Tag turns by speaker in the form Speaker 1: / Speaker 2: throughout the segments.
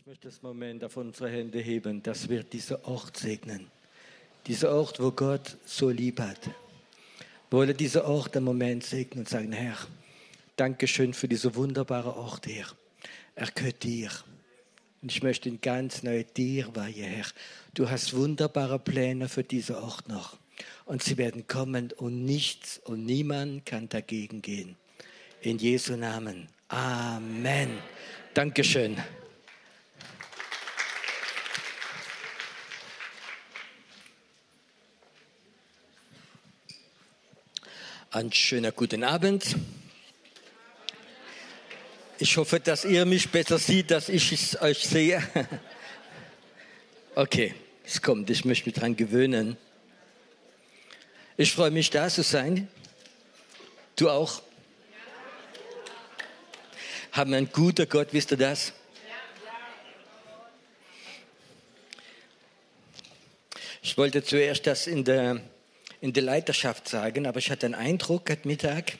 Speaker 1: Ich möchte das Moment auf unsere Hände heben, dass wir diese Ort segnen. Dieser Ort, wo Gott so lieb hat. Wir wollen diesen Ort im Moment segnen und sagen, Herr, Dankeschön für diese wunderbare Ort, Herr. Er gehört dir. Und ich möchte ihn ganz neu dir weihen, Herr. Du hast wunderbare Pläne für diesen Ort noch. Und sie werden kommen und nichts und niemand kann dagegen gehen. In Jesu Namen. Amen. Dankeschön. Einen schönen guten Abend. Ich hoffe, dass ihr mich besser seht, dass ich es euch sehe. Okay, es kommt, ich möchte mich daran gewöhnen. Ich freue mich, da zu sein. Du auch? Haben wir einen guten Gott, wisst ihr das? Ich wollte zuerst das in der in der Leiterschaft sagen, aber ich hatte den Eindruck heute Mittag,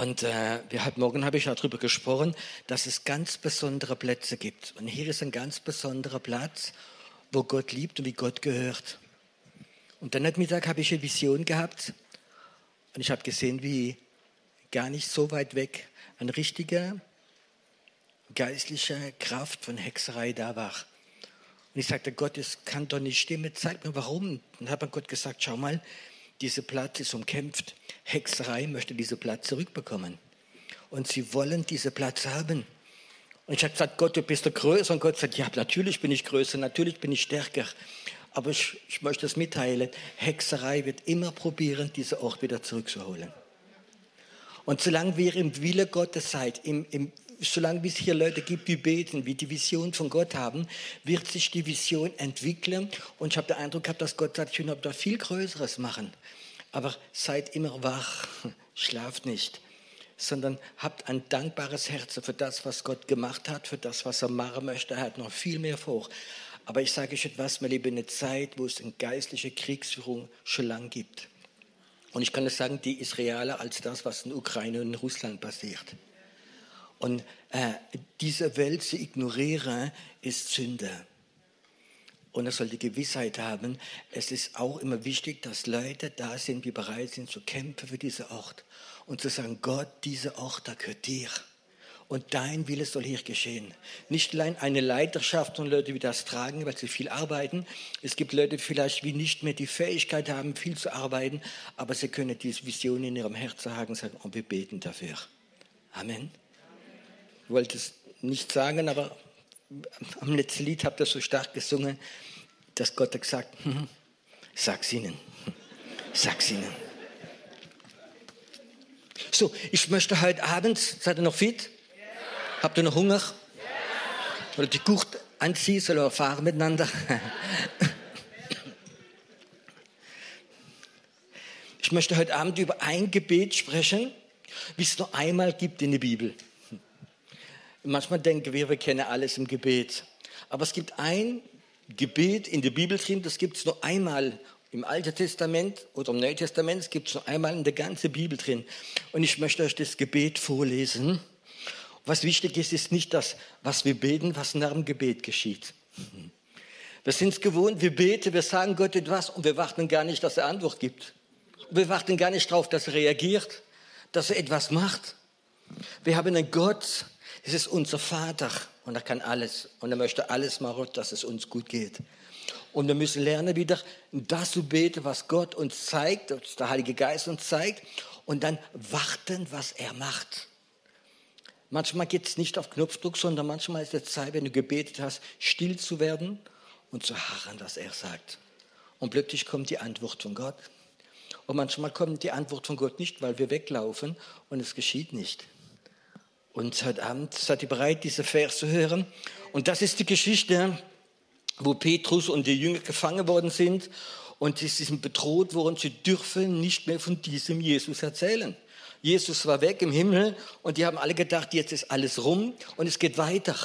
Speaker 1: und äh, heute Morgen habe ich darüber gesprochen, dass es ganz besondere Plätze gibt. Und hier ist ein ganz besonderer Platz, wo Gott liebt und wie Gott gehört. Und dann heute Mittag habe ich eine Vision gehabt und ich habe gesehen, wie gar nicht so weit weg eine richtige geistliche Kraft von Hexerei da war. Und ich sagte, Gott, das kann doch nicht stimmen, zeig mir warum. Dann hat mir Gott gesagt, schau mal, diese Platz ist umkämpft. Hexerei möchte diese Platz zurückbekommen. Und sie wollen diese Platz haben. Und ich habe gesagt, Gott, du bist der größer. Und Gott sagt, ja, natürlich bin ich größer, natürlich bin ich stärker. Aber ich, ich möchte es mitteilen, Hexerei wird immer probieren, diesen Ort wieder zurückzuholen. Und solange wir im Wille Gottes seid, im, im solange es hier Leute gibt, die beten, wie die Vision von Gott haben, wird sich die Vision entwickeln. Und ich habe den Eindruck gehabt, dass Gott sagt, ich will da viel Größeres machen. Aber seid immer wach, schlaft nicht, sondern habt ein dankbares Herz für das, was Gott gemacht hat, für das, was er machen möchte. Er hat noch viel mehr vor. Aber ich sage euch etwas, wir leben in einer Zeit, wo es eine geistliche Kriegsführung schon lang gibt. Und ich kann es sagen, die ist realer als das, was in Ukraine und in Russland passiert. Und äh, diese Welt zu ignorieren, ist Sünde. Und er soll die Gewissheit haben, es ist auch immer wichtig, dass Leute da sind, die bereit sind zu kämpfen für diesen Ort. Und zu sagen, Gott, dieser Ort, da gehört dir. Und dein Wille soll hier geschehen. Nicht allein eine Leiterschaft und Leute, die das tragen, weil sie viel arbeiten. Es gibt Leute, die vielleicht wie nicht mehr die Fähigkeit haben, viel zu arbeiten, aber sie können diese Vision in ihrem Herzen haben und sagen, und wir beten dafür. Amen. Ich wollte es nicht sagen, aber am letzten Lied habt ihr so stark gesungen, dass Gott hat gesagt, hm, sag's ihnen, sag's ihnen. So, ich möchte heute Abend, seid ihr noch fit? Ja. Habt ihr noch Hunger? Ja. Oder die Gurt anziehen, sollen wir fahren miteinander? Ich möchte heute Abend über ein Gebet sprechen, wie es nur einmal gibt in der Bibel. Manchmal denken wir, wir kennen alles im Gebet. Aber es gibt ein Gebet in der Bibel drin, das gibt es nur einmal im Alten Testament oder im Neuen Testament, es gibt es nur einmal in der ganzen Bibel drin. Und ich möchte euch das Gebet vorlesen. Was wichtig ist, ist nicht das, was wir beten, was nach dem Gebet geschieht. Wir sind es gewohnt, wir beten, wir sagen Gott etwas und wir warten gar nicht, dass er Antwort gibt. Wir warten gar nicht darauf, dass er reagiert, dass er etwas macht. Wir haben einen Gott, es ist unser Vater und er kann alles und er möchte alles machen, dass es uns gut geht. Und wir müssen lernen, wieder das zu beten, was Gott uns zeigt, was der Heilige Geist uns zeigt, und dann warten, was er macht. Manchmal geht es nicht auf Knopfdruck, sondern manchmal ist es Zeit, wenn du gebetet hast, still zu werden und zu harren, was er sagt. Und plötzlich kommt die Antwort von Gott. Und manchmal kommt die Antwort von Gott nicht, weil wir weglaufen und es geschieht nicht. Und heute Abend seid ihr bereit, diese Vers zu hören. Und das ist die Geschichte, wo Petrus und die Jünger gefangen worden sind und sie sind bedroht worden, sie dürfen nicht mehr von diesem Jesus erzählen. Jesus war weg im Himmel und die haben alle gedacht, jetzt ist alles rum und es geht weiter.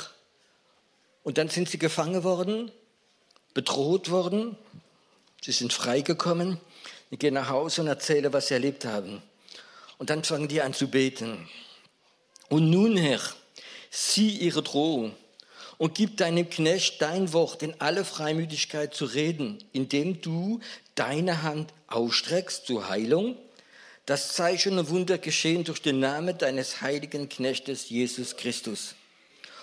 Speaker 1: Und dann sind sie gefangen worden, bedroht worden, sie sind freigekommen, die gehen nach Hause und erzählen, was sie erlebt haben. Und dann fangen die an zu beten. Und nun, Herr, sieh ihre Drohung und gib deinem Knecht dein Wort in alle Freimütigkeit zu reden, indem du deine Hand ausstreckst zur Heilung. Das Zeichen und Wunder geschehen durch den Namen deines heiligen Knechtes Jesus Christus.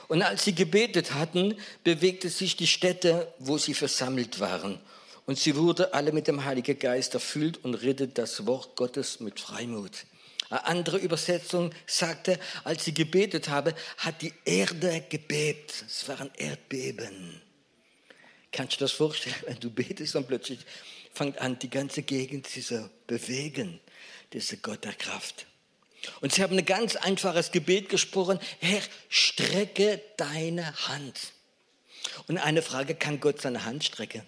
Speaker 1: Und als sie gebetet hatten, bewegte sich die Stätte, wo sie versammelt waren. Und sie wurde alle mit dem Heiligen Geist erfüllt und redet das Wort Gottes mit Freimut. Eine andere Übersetzung sagte, als sie gebetet habe, hat die Erde gebebt. Es waren Erdbeben. Kannst du das vorstellen, wenn du betest und plötzlich fängt an, die ganze Gegend zu bewegen, diese Gott der Kraft. Und sie haben ein ganz einfaches Gebet gesprochen, Herr, strecke deine Hand. Und eine Frage, kann Gott seine Hand strecken?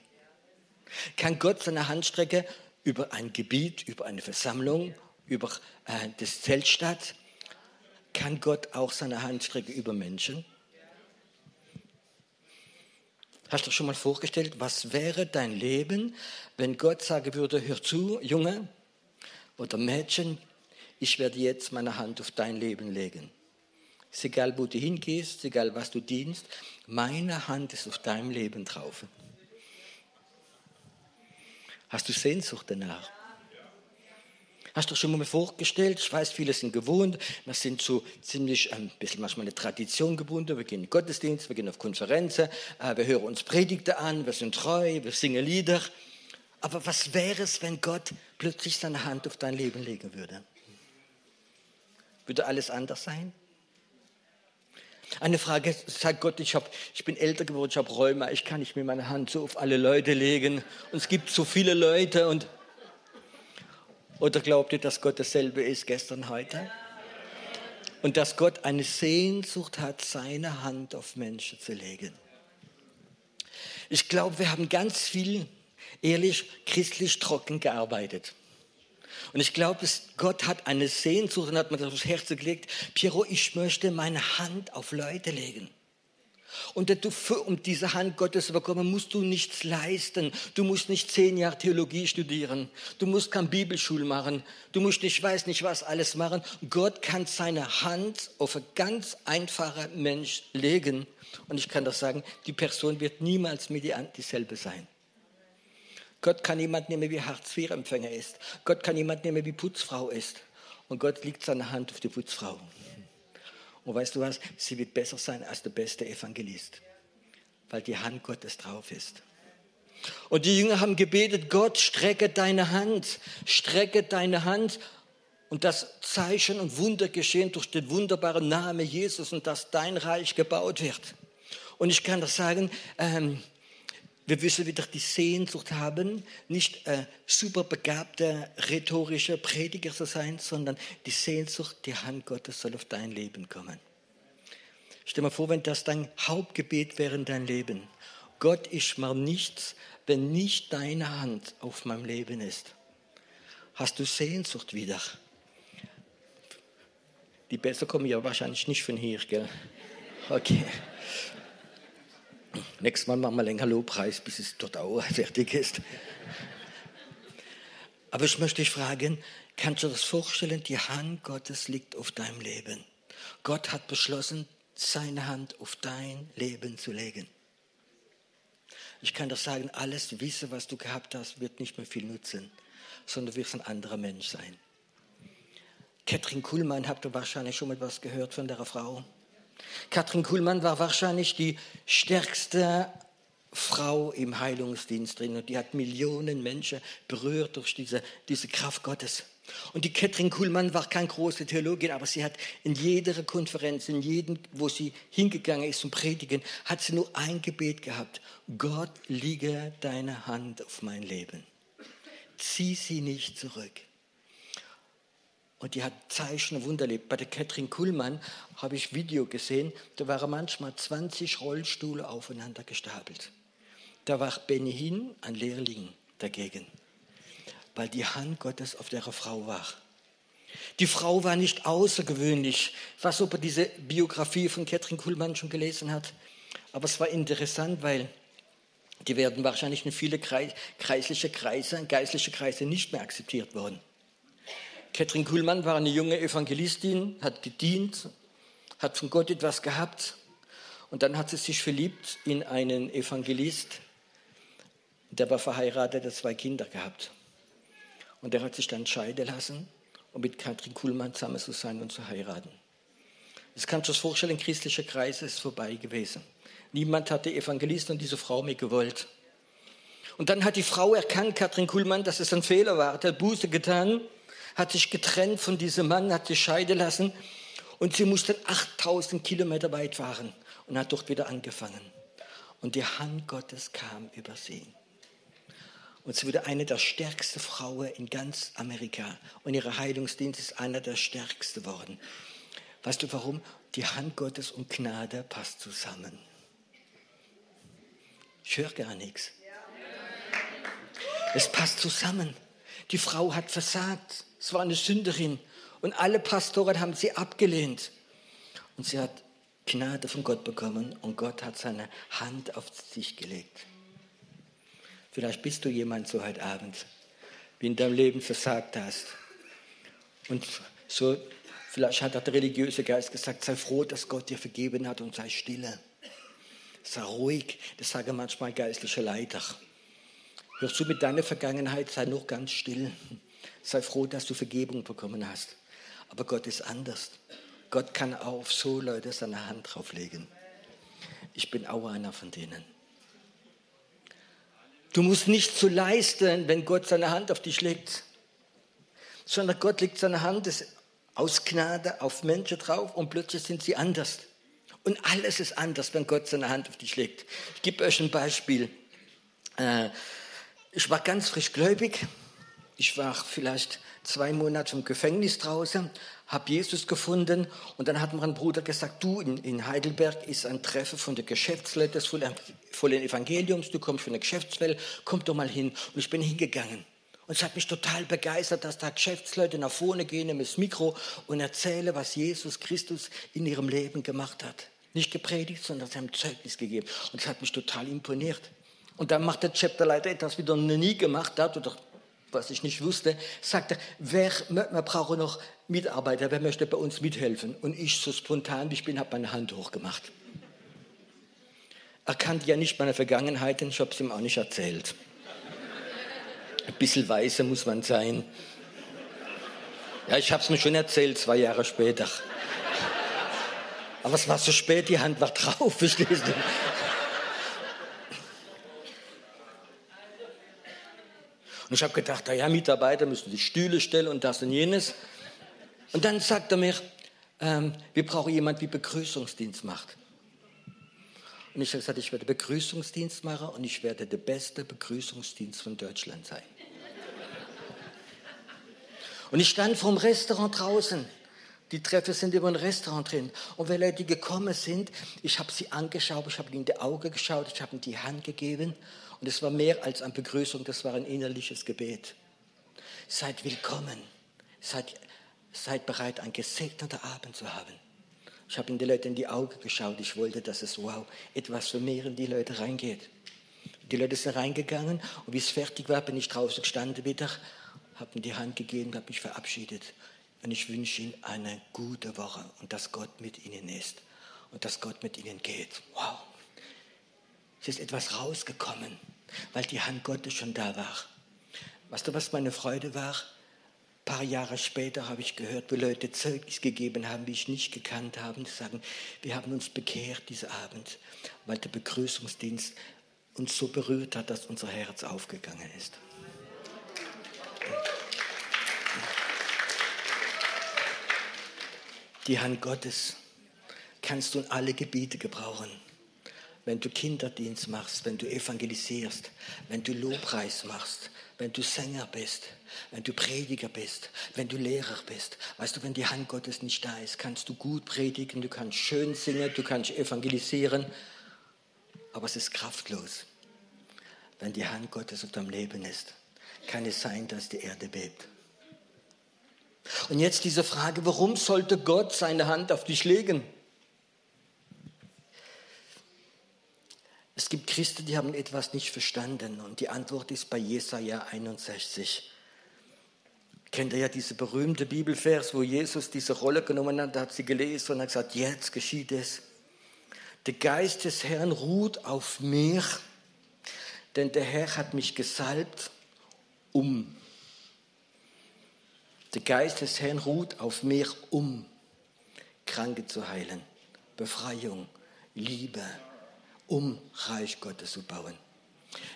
Speaker 1: Kann Gott seine Hand strecken über ein Gebiet, über eine Versammlung über äh, das Zeltstadt, kann Gott auch seine Hand strecken über Menschen? Hast du schon mal vorgestellt, was wäre dein Leben, wenn Gott sagen würde, hör zu, Junge oder Mädchen, ich werde jetzt meine Hand auf dein Leben legen. Ist egal, wo du hingehst, ist egal, was du dienst, meine Hand ist auf deinem Leben drauf. Hast du Sehnsucht danach? Hast du schon mal vorgestellt? Ich weiß, viele sind gewohnt. Wir sind so ziemlich ein bisschen manchmal eine Tradition gebunden. Wir gehen in den Gottesdienst, wir gehen auf Konferenzen, äh, wir hören uns Predigten an, wir sind treu, wir singen Lieder. Aber was wäre es, wenn Gott plötzlich seine Hand auf dein Leben legen würde? Würde alles anders sein? Eine Frage, sagt Gott, ich, hab, ich bin älter geworden, ich habe Räume, ich kann nicht mehr meine Hand so auf alle Leute legen. Und es gibt so viele Leute und oder glaubt ihr, dass Gott dasselbe ist gestern, heute? Und dass Gott eine Sehnsucht hat, seine Hand auf Menschen zu legen. Ich glaube, wir haben ganz viel ehrlich christlich trocken gearbeitet. Und ich glaube, Gott hat eine Sehnsucht und hat mir das aufs Herz gelegt, Piero, ich möchte meine Hand auf Leute legen. Und um diese Hand Gottes zu bekommen, musst du nichts leisten. Du musst nicht zehn Jahre Theologie studieren. Du musst keine Bibelschule machen. Du musst nicht, weiß nicht was alles machen. Gott kann seine Hand auf einen ganz einfachen Mensch legen. Und ich kann das sagen, die Person wird niemals mit dir dieselbe sein. Gott kann jemand nehmen, wie Hartz-IV-Empfänger ist. Gott kann jemand nehmen, wie Putzfrau ist. Und Gott legt seine Hand auf die Putzfrau. Und weißt du was? Sie wird besser sein als der beste Evangelist, weil die Hand Gottes drauf ist. Und die Jünger haben gebetet, Gott, strecke deine Hand, strecke deine Hand. Und das Zeichen und Wunder geschehen durch den wunderbaren Namen Jesus und dass dein Reich gebaut wird. Und ich kann das sagen, ähm, wir müssen wieder die Sehnsucht haben, nicht äh, super begabte rhetorische Prediger zu sein, sondern die Sehnsucht, die Hand Gottes soll auf dein Leben kommen. Stell dir mal vor, wenn das dein Hauptgebet wäre in dein Leben. Gott, ich mache nichts, wenn nicht deine Hand auf meinem Leben ist. Hast du Sehnsucht wieder? Die besser kommen ja wahrscheinlich nicht von hier, gell? Okay. Nächstes Mal machen wir länger Lobpreis, bis es dort auch fertig ist. Aber ich möchte dich fragen, kannst du dir das vorstellen, die Hand Gottes liegt auf deinem Leben. Gott hat beschlossen, seine Hand auf dein Leben zu legen. Ich kann das sagen, alles Wissen, was du gehabt hast, wird nicht mehr viel nutzen, sondern du wirst ein anderer Mensch sein. Katrin Kuhlmann, habt ihr wahrscheinlich schon mal was gehört von der Frau? Katrin Kuhlmann war wahrscheinlich die stärkste Frau im Heilungsdienst drin und die hat Millionen Menschen berührt durch diese, diese Kraft Gottes. Und die Katrin Kuhlmann war keine große Theologin, aber sie hat in jeder Konferenz, in jedem, wo sie hingegangen ist zum Predigen, hat sie nur ein Gebet gehabt. Gott, liege deine Hand auf mein Leben. Zieh sie nicht zurück. Und die hat Zeichen und Wunder erlebt. Bei der Katrin Kuhlmann habe ich Video gesehen, da waren manchmal 20 Rollstühle aufeinander gestapelt. Da war Benny Hinn, ein Lehrling, dagegen, weil die Hand Gottes auf der Frau war. Die Frau war nicht außergewöhnlich. Ich weiß, ob er diese Biografie von Katrin Kuhlmann schon gelesen hat. Aber es war interessant, weil die werden wahrscheinlich in viele kreisliche Kreise, geistliche Kreise nicht mehr akzeptiert worden. Katrin Kuhlmann war eine junge Evangelistin, hat gedient, hat von Gott etwas gehabt. Und dann hat sie sich verliebt in einen Evangelist, der war verheiratet, hat zwei Kinder gehabt. Und der hat sich dann scheiden lassen, um mit Katrin Kuhlmann zusammen zu sein und zu heiraten. Das kannst du dir vorstellen, in christlichen Kreisen ist vorbei gewesen. Niemand hat die Evangelist und diese Frau mehr gewollt. Und dann hat die Frau erkannt, Katrin Kuhlmann, dass es ein Fehler war, hat Buße getan, hat sich getrennt von diesem Mann, hat sich scheiden lassen und sie musste 8000 Kilometer weit fahren und hat dort wieder angefangen. Und die Hand Gottes kam über sie. Und sie wurde eine der stärksten Frauen in ganz Amerika. Und ihr Heilungsdienst ist einer der stärksten geworden. Weißt du warum? Die Hand Gottes und Gnade passt zusammen. Ich höre gar nichts. Es passt zusammen. Die Frau hat versagt. Es war eine Sünderin. Und alle Pastoren haben sie abgelehnt. Und sie hat Gnade von Gott bekommen und Gott hat seine Hand auf sich gelegt. Vielleicht bist du jemand so heute Abend, wie in deinem Leben versagt hast. Und so, vielleicht hat der religiöse Geist gesagt, sei froh, dass Gott dir vergeben hat und sei stille. Sei ruhig. Das sagen manchmal geistliche Leiter. Hörst du mit deiner Vergangenheit, sei noch ganz still. Sei froh, dass du Vergebung bekommen hast. Aber Gott ist anders. Gott kann auch auf so Leute seine Hand drauflegen. Ich bin auch einer von denen. Du musst nicht zu leisten, wenn Gott seine Hand auf dich legt, sondern Gott legt seine Hand aus Gnade auf Menschen drauf und plötzlich sind sie anders. Und alles ist anders, wenn Gott seine Hand auf dich legt. Ich gebe euch ein Beispiel. Äh, ich war ganz frisch gläubig. Ich war vielleicht zwei Monate im Gefängnis draußen, habe Jesus gefunden und dann hat mir ein Bruder gesagt, du, in, in Heidelberg ist ein Treffen von der Geschäftsleute des vollen Evangeliums, du kommst von der Geschäftswelt, komm doch mal hin. Und ich bin hingegangen. Und es hat mich total begeistert, dass da Geschäftsleute nach vorne gehen, nehmen das Mikro und erzählen, was Jesus Christus in ihrem Leben gemacht hat. Nicht gepredigt, sondern sie haben Zeugnis gegeben. Und es hat mich total imponiert. Und dann macht der Chapterleiter etwas, wie er noch nie gemacht hat, oder was ich nicht wusste, sagte, wer, wir brauchen noch Mitarbeiter, wer möchte bei uns mithelfen? Und ich, so spontan wie ich bin, habe meine Hand hochgemacht. Er kannte ja nicht meine Vergangenheit, denn ich habe es ihm auch nicht erzählt. Ein bisschen weise muss man sein. Ja, ich habe es mir schon erzählt, zwei Jahre später. Aber es war so spät, die Hand war drauf, verstehst du? Und ich habe gedacht, ja, Mitarbeiter müssen die Stühle stellen und das und jenes. Und dann sagt er mir, ähm, wir brauchen jemanden, wie Begrüßungsdienst macht. Und ich habe gesagt, ich werde Begrüßungsdienst machen und ich werde der beste Begrüßungsdienst von Deutschland sein. Und ich stand vom Restaurant draußen. Die Treffer sind immer ein Restaurant drin. Und wenn Leute gekommen sind, ich habe sie angeschaut, ich habe ihnen in die Augen geschaut, ich habe ihnen die Hand gegeben. Und es war mehr als eine Begrüßung, das war ein innerliches Gebet. Seid willkommen. Seid, seid bereit, einen gesegneten Abend zu haben. Ich habe in die Leute in die Augen geschaut. Ich wollte, dass es, wow, etwas für mehr in die Leute reingeht. Die Leute sind reingegangen und wie es fertig war, bin ich draußen gestanden wieder, habe ihm die Hand gegeben, habe mich verabschiedet. Und ich wünsche Ihnen eine gute Woche und dass Gott mit Ihnen ist und dass Gott mit Ihnen geht. Wow. Es ist etwas rausgekommen weil die Hand Gottes schon da war. Weißt du, was meine Freude war? Ein paar Jahre später habe ich gehört, wo Leute Zeugnis gegeben haben, die ich nicht gekannt habe, die sagen, wir haben uns bekehrt diesen Abend, weil der Begrüßungsdienst uns so berührt hat, dass unser Herz aufgegangen ist. Die Hand Gottes kannst du in alle Gebiete gebrauchen wenn du Kinderdienst machst, wenn du evangelisierst, wenn du Lobpreis machst, wenn du Sänger bist, wenn du Prediger bist, wenn du Lehrer bist. Weißt du, wenn die Hand Gottes nicht da ist, kannst du gut predigen, du kannst schön singen, du kannst evangelisieren, aber es ist kraftlos. Wenn die Hand Gottes auf deinem Leben ist, kann es sein, dass die Erde bebt. Und jetzt diese Frage, warum sollte Gott seine Hand auf dich legen? Es gibt Christen, die haben etwas nicht verstanden und die Antwort ist bei Jesaja 61. Kennt ihr ja diese berühmte Bibelvers, wo Jesus diese Rolle genommen hat, da hat sie gelesen und hat gesagt, jetzt geschieht es. Der Geist des Herrn ruht auf mir, denn der Herr hat mich gesalbt, um. Der Geist des Herrn ruht auf mir, um Kranke zu heilen, Befreiung, Liebe, um Reich Gottes zu bauen.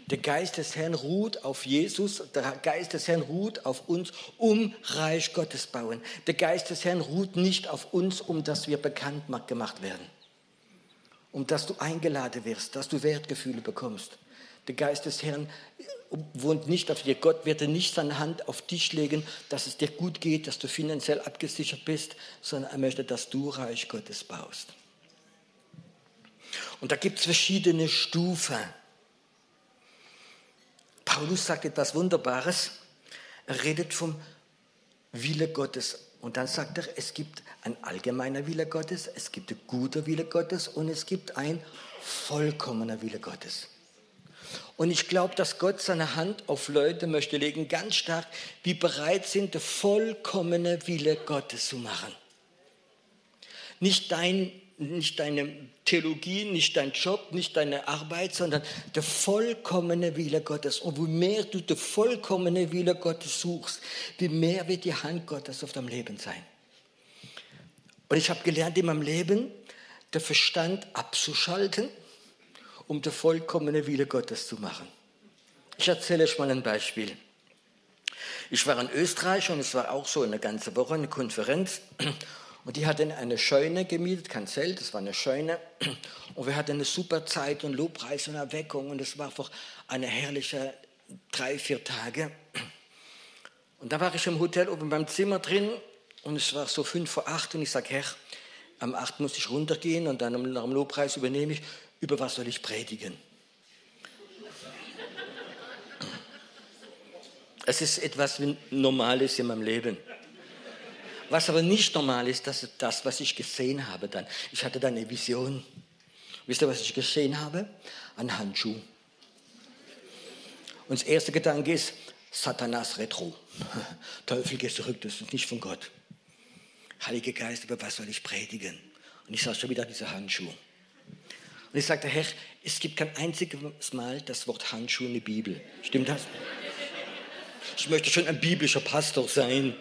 Speaker 1: Der Geist des Herrn ruht auf Jesus, der Geist des Herrn ruht auf uns, um Reich Gottes bauen. Der Geist des Herrn ruht nicht auf uns, um dass wir bekannt gemacht werden, um dass du eingeladen wirst, dass du Wertgefühle bekommst. Der Geist des Herrn wohnt nicht auf dir. Gott wird nicht seine Hand auf dich legen, dass es dir gut geht, dass du finanziell abgesichert bist, sondern er möchte, dass du Reich Gottes baust. Und da gibt es verschiedene Stufen. Paulus sagt etwas Wunderbares. Er redet vom Wille Gottes. Und dann sagt er, es gibt ein allgemeiner Wille Gottes, es gibt ein guter Wille Gottes und es gibt ein vollkommener Wille Gottes. Und ich glaube, dass Gott seine Hand auf Leute möchte legen, ganz stark, die bereit sind, der vollkommene Wille Gottes zu machen. Nicht dein nicht deine Theologie, nicht dein Job, nicht deine Arbeit, sondern der vollkommene Wille Gottes. Und wie mehr du der vollkommene Wille Gottes suchst, wie mehr wird die Hand Gottes auf deinem Leben sein. Und ich habe gelernt in meinem Leben, der Verstand abzuschalten, um der vollkommene Wille Gottes zu machen. Ich erzähle euch mal ein Beispiel. Ich war in Österreich und es war auch so eine ganze Woche eine Konferenz und die hatten eine Scheune gemietet, kein Zelt, es war eine Scheune. Und wir hatten eine super Zeit und Lobpreis und Erweckung. Und es war einfach eine herrliche drei, vier Tage. Und da war ich im Hotel oben beim Zimmer drin und es war so fünf vor acht und ich sage, Herr, am acht muss ich runtergehen und dann nach dem Lobpreis übernehme ich, über was soll ich predigen? Es ist etwas Normales in meinem Leben. Was aber nicht normal ist, das ist das, was ich gesehen habe dann. Ich hatte dann eine Vision. Wisst ihr, was ich gesehen habe? Ein Handschuh. Und das erste Gedanke ist, Satanas Retro. Teufel, geh zurück, das ist nicht von Gott. Heiliger Geist, über was soll ich predigen? Und ich sah schon wieder diese Handschuhe. Und ich sagte, Herr, es gibt kein einziges Mal das Wort Handschuh in der Bibel. Stimmt das? Ich möchte schon ein biblischer Pastor sein.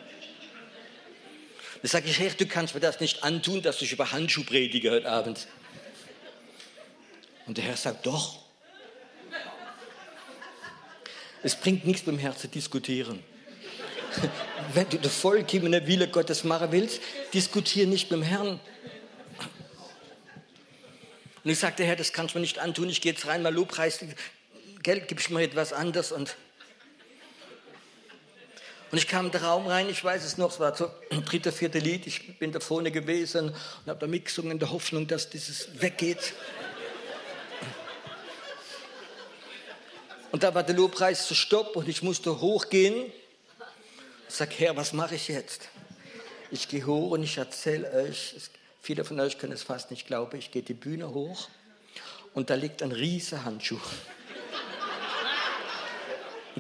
Speaker 1: Dann sage ich, Herr, du kannst mir das nicht antun, dass ich über Handschuh predige heute Abend. Und der Herr sagt, doch. Es bringt nichts beim Herrn zu diskutieren. Wenn du den vollkommenen Wille Gottes machen willst, diskutiere nicht mit dem Herrn. Und ich sagte, Herr, das kannst du mir nicht antun. Ich gehe jetzt rein, mal Lobpreis, Geld gibst mir etwas anderes. Und und ich kam in den Raum rein, ich weiß es noch, es war so ein dritter, vierter Lied, ich bin da vorne gewesen und habe da mitgesungen in der Hoffnung, dass dieses weggeht. Und da war der Lobpreis zu Stopp und ich musste hochgehen. Ich sage, Herr, was mache ich jetzt? Ich gehe hoch und ich erzähle euch, viele von euch können es fast nicht glauben, ich gehe die Bühne hoch und da liegt ein riesiger Handschuh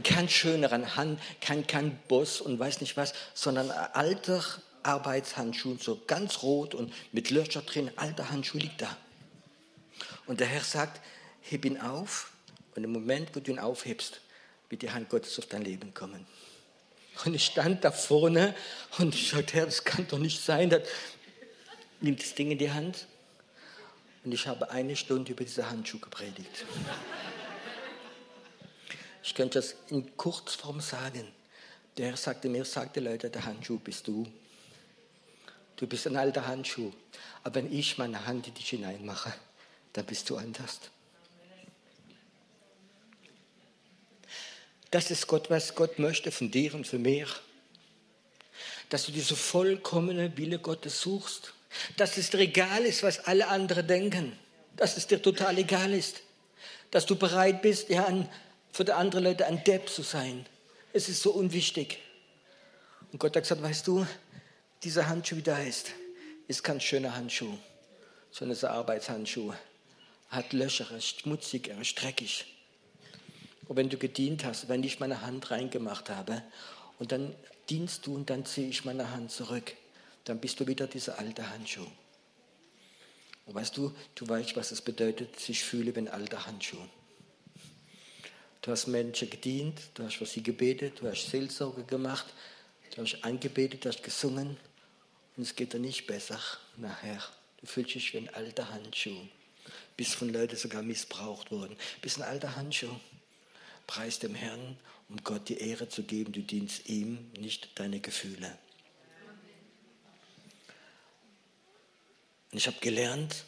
Speaker 1: kein schöneren Hand, kein, kein Boss und weiß nicht was, sondern alter Arbeitshandschuh, so ganz rot und mit Löcher drin, alter Handschuh liegt da. Und der Herr sagt, heb ihn auf und im Moment, wo du ihn aufhebst, wird die Hand Gottes auf dein Leben kommen. Und ich stand da vorne und ich sagte, Herr, das kann doch nicht sein. Das nimmt das Ding in die Hand und ich habe eine Stunde über diese Handschuhe gepredigt. Ich könnte das in Kurzform sagen. Der sagte mir, sagte Leute, der Handschuh bist du. Du bist ein alter Handschuh. Aber wenn ich meine Hand in dich hineinmache, dann bist du anders. Das ist Gott, was Gott möchte von dir und für mich. Dass du diese vollkommene Wille Gottes suchst. Dass es dir egal ist, was alle anderen denken. Dass es dir total egal ist. Dass du bereit bist, ja, an für die anderen Leute ein Depp zu sein. Es ist so unwichtig. Und Gott hat gesagt, weißt du, dieser Handschuh, wie der heißt, ist kein schöner Handschuh, sondern ist ein Arbeitshandschuh. Hat Löcher, ist schmutzig, er ist dreckig. Und wenn du gedient hast, wenn ich meine Hand reingemacht habe und dann dienst du und dann ziehe ich meine Hand zurück, dann bist du wieder dieser alte Handschuh. Und weißt du, du weißt, was es bedeutet, sich fühle wie ein alter Handschuh. Du hast Menschen gedient, du hast für sie gebetet, du hast Seelsorge gemacht, du hast angebetet, du hast gesungen und es geht dir nicht besser nachher. Du fühlst dich wie ein alter Handschuh. Bist von Leuten sogar missbraucht worden. Bist ein alter Handschuh. Preis dem Herrn, um Gott die Ehre zu geben. Du dienst ihm, nicht deine Gefühle. Und ich habe gelernt,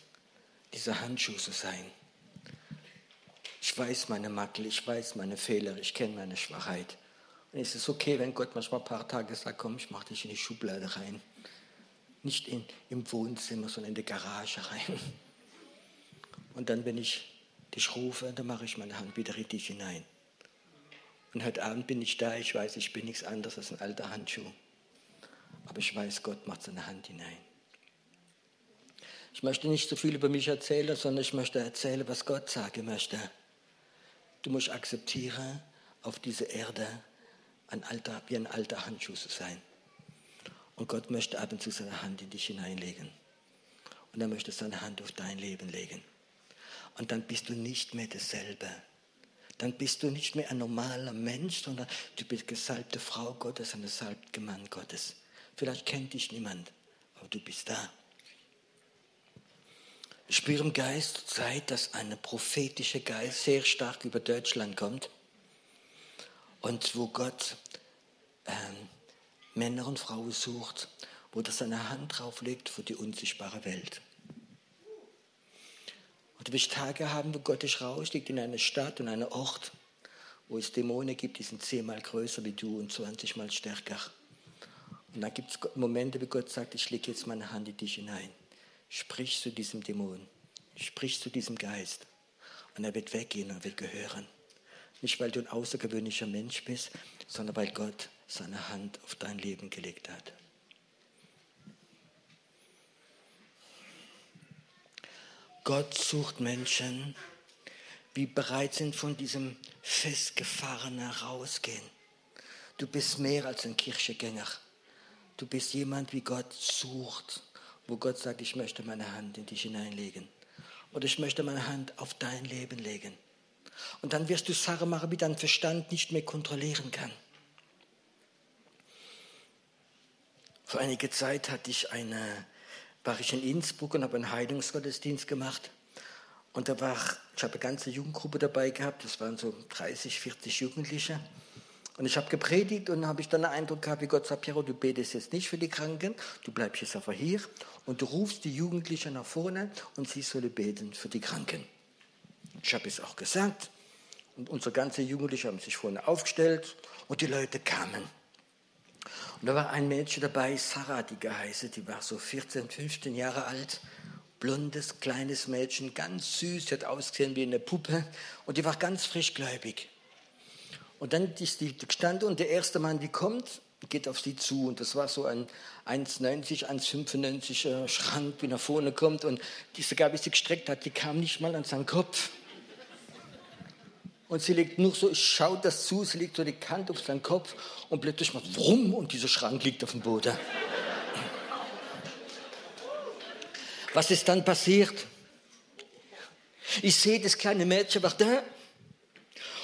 Speaker 1: dieser Handschuh zu sein. Ich weiß meine Makel, ich weiß meine Fehler, ich kenne meine Schwachheit. Und es ist okay, wenn Gott manchmal ein paar Tage sagt, komm, ich mache dich in die Schublade rein. Nicht in, im Wohnzimmer, sondern in die Garage rein. Und dann, wenn ich dich rufe, dann mache ich meine Hand wieder richtig hinein. Und heute Abend bin ich da, ich weiß, ich bin nichts anderes als ein alter Handschuh. Aber ich weiß, Gott macht seine Hand hinein. Ich möchte nicht so viel über mich erzählen, sondern ich möchte erzählen, was Gott sagen möchte. Du musst akzeptieren, auf dieser Erde ein alter, wie ein alter Handschuh zu sein. Und Gott möchte ab und zu seine Hand in dich hineinlegen. Und er möchte seine Hand auf dein Leben legen. Und dann bist du nicht mehr dasselbe. Dann bist du nicht mehr ein normaler Mensch, sondern du bist gesalbte Frau Gottes, ein gesalbter Mann Gottes. Vielleicht kennt dich niemand, aber du bist da. Spüre im Geist Zeit, dass ein prophetischer Geist sehr stark über Deutschland kommt und wo Gott ähm, Männer und Frauen sucht, wo er seine Hand drauf legt für die unsichtbare Welt. Und du wirst Tage haben, wo Gott dich rausschlägt in eine Stadt und einen Ort, wo es Dämonen gibt, die sind zehnmal größer wie du und zwanzigmal stärker. Und dann gibt es Momente, wo Gott sagt, ich lege jetzt meine Hand in dich hinein. Sprich zu diesem Dämon, sprich zu diesem Geist und er wird weggehen und wird gehören. Nicht, weil du ein außergewöhnlicher Mensch bist, sondern weil Gott seine Hand auf dein Leben gelegt hat. Gott sucht Menschen, die bereit sind, von diesem Festgefahrenen rausgehen. Du bist mehr als ein Kirchegänger. Du bist jemand, wie Gott sucht wo Gott sagt, ich möchte meine Hand in dich hineinlegen. Oder ich möchte meine Hand auf dein Leben legen. Und dann wirst du machen, wie dein Verstand nicht mehr kontrollieren kann. Vor einiger Zeit hatte ich eine, war ich in Innsbruck und habe einen Heilungsgottesdienst gemacht. Und da war, ich habe eine ganze Jugendgruppe dabei gehabt, das waren so 30, 40 Jugendliche. Und ich habe gepredigt und habe ich dann den Eindruck gehabt, wie Gott sagt, Piero, du betest jetzt nicht für die Kranken, du bleibst jetzt einfach hier und du rufst die Jugendlichen nach vorne und sie sollen beten für die Kranken. Ich habe es auch gesagt und unsere ganzen Jugendlichen haben sich vorne aufgestellt und die Leute kamen. Und da war ein Mädchen dabei, Sarah, die geheißen, die war so 14, 15 Jahre alt, blondes, kleines Mädchen, ganz süß, sie hat ausgesehen wie eine Puppe und die war ganz frischgläubig. Und dann ist die gestanden und der erste Mann, die kommt, geht auf sie zu. Und das war so ein 1,90, 1,95 Schrank, wie nach vorne kommt. Und die sogar, wie sie gestreckt hat, die kam nicht mal an seinen Kopf. Und sie legt nur so, ich schaue das zu, sie legt so die Kante auf seinen Kopf und plötzlich macht wumm und dieser Schrank liegt auf dem Boden. Was ist dann passiert? Ich sehe das kleine Mädchen war da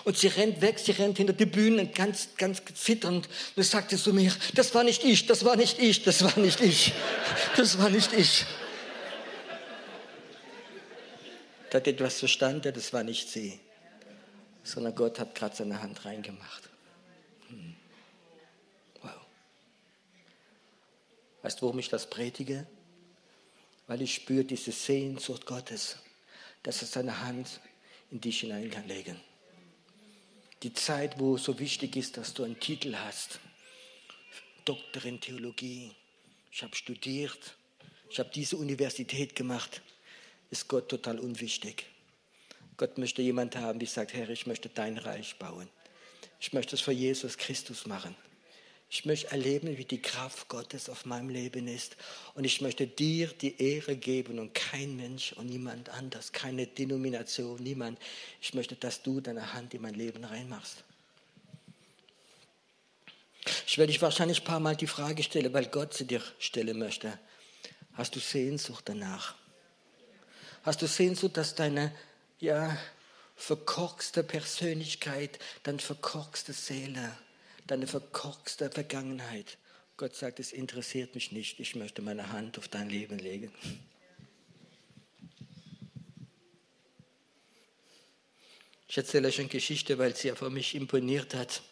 Speaker 1: und sie rennt weg, sie rennt hinter die Bühne, ganz, ganz zitternd. Und sagte zu mir, das war nicht ich, das war nicht ich, das war nicht ich, das war nicht ich. Da hat etwas verstanden, das war nicht sie, sondern Gott hat gerade seine Hand reingemacht. Hm. Wow. Weißt du, warum ich das predige? Weil ich spüre diese Sehnsucht Gottes, dass er seine Hand in dich hinein kann legen die Zeit, wo es so wichtig ist, dass du einen Titel hast. Doktor in Theologie. Ich habe studiert. Ich habe diese Universität gemacht. Ist Gott total unwichtig. Gott möchte jemand haben, der sagt, Herr, ich möchte dein Reich bauen. Ich möchte es für Jesus Christus machen. Ich möchte erleben, wie die Kraft Gottes auf meinem Leben ist. Und ich möchte dir die Ehre geben und kein Mensch und niemand anders, keine Denomination, niemand. Ich möchte, dass du deine Hand in mein Leben reinmachst. Ich werde dich wahrscheinlich ein paar Mal die Frage stellen, weil Gott sie dir stellen möchte. Hast du Sehnsucht danach? Hast du Sehnsucht, dass deine ja, verkorkste Persönlichkeit, deine verkorkste Seele, deine verkorkste Vergangenheit. Gott sagt, es interessiert mich nicht, ich möchte meine Hand auf dein Leben legen. Ich erzähle euch eine Geschichte, weil sie ja für mich imponiert hat.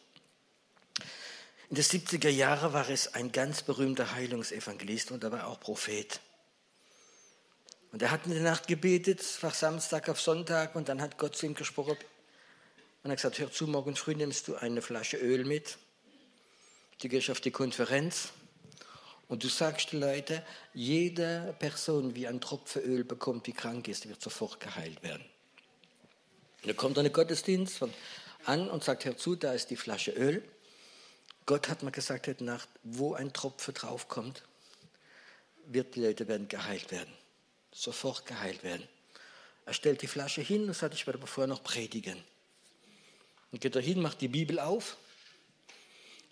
Speaker 1: In den 70er Jahren war es ein ganz berühmter Heilungsevangelist und er war auch Prophet. Und er hat in der Nacht gebetet, war Samstag auf Sonntag und dann hat Gott zu ihm gesprochen und er hat gesagt, hör zu, morgen früh nimmst du eine Flasche Öl mit, du gehst auf die Konferenz und du sagst den Leuten, jede Person, die ein Tropfen Öl bekommt, die krank ist, wird sofort geheilt werden. Und dann kommt er in den Gottesdienst an und sagt, hör zu, da ist die Flasche Öl. Gott hat mir gesagt heute Nacht, wo ein Tropfen draufkommt, wird die Leute werden geheilt werden sofort geheilt werden. Er stellt die Flasche hin und sagt, ich werde aber vorher noch predigen. Und geht er hin, macht die Bibel auf.